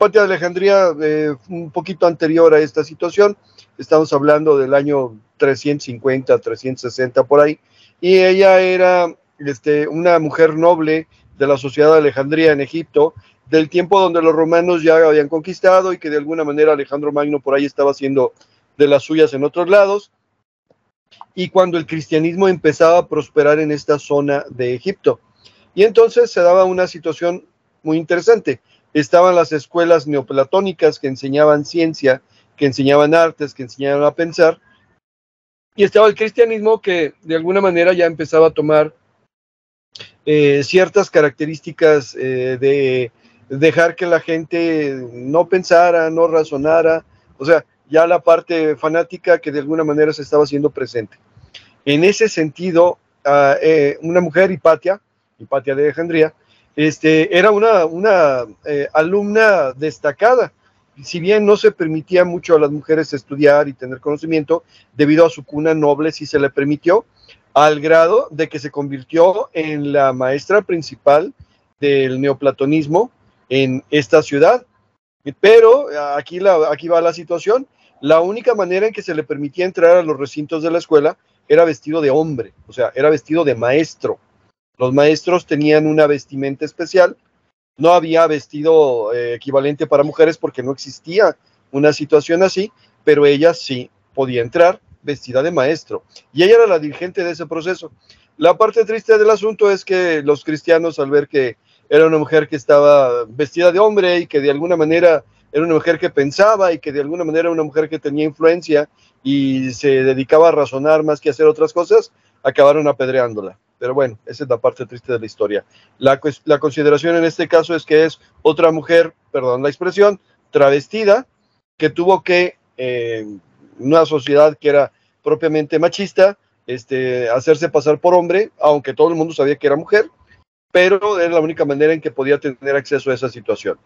Hipatia de Alejandría, eh, un poquito anterior a esta situación, estamos hablando del año 350, 360 por ahí, y ella era este, una mujer noble de la sociedad de Alejandría en Egipto, del tiempo donde los romanos ya habían conquistado y que de alguna manera Alejandro Magno por ahí estaba haciendo de las suyas en otros lados, y cuando el cristianismo empezaba a prosperar en esta zona de Egipto. Y entonces se daba una situación muy interesante. Estaban las escuelas neoplatónicas que enseñaban ciencia, que enseñaban artes, que enseñaban a pensar, y estaba el cristianismo que de alguna manera ya empezaba a tomar eh, ciertas características eh, de dejar que la gente no pensara, no razonara, o sea, ya la parte fanática que de alguna manera se estaba haciendo presente. En ese sentido, ah, eh, una mujer, Hipatia, Hipatia de Alejandría, este, era una, una alumna destacada si bien no se permitía mucho a las mujeres estudiar y tener conocimiento, debido a su cuna noble sí se le permitió, al grado de que se convirtió en la maestra principal del neoplatonismo en esta ciudad. Pero aquí, la, aquí va la situación. La única manera en que se le permitía entrar a los recintos de la escuela era vestido de hombre, o sea, era vestido de maestro. Los maestros tenían una vestimenta especial no había vestido eh, equivalente para mujeres porque no existía una situación así, pero ella sí podía entrar vestida de maestro. Y ella era la dirigente de ese proceso. La parte triste del asunto es que los cristianos, al ver que era una mujer que estaba vestida de hombre y que de alguna manera era una mujer que pensaba y que de alguna manera era una mujer que tenía influencia y se dedicaba a razonar más que a hacer otras cosas, acabaron apedreándola. Pero bueno, esa es la parte triste de la historia. La, la consideración en este caso es que es otra mujer, perdón la expresión, travestida, que tuvo que, eh, una sociedad que era propiamente machista, este, hacerse pasar por hombre, aunque todo el mundo sabía que era mujer, pero era la única manera en que podía tener acceso a esa situación.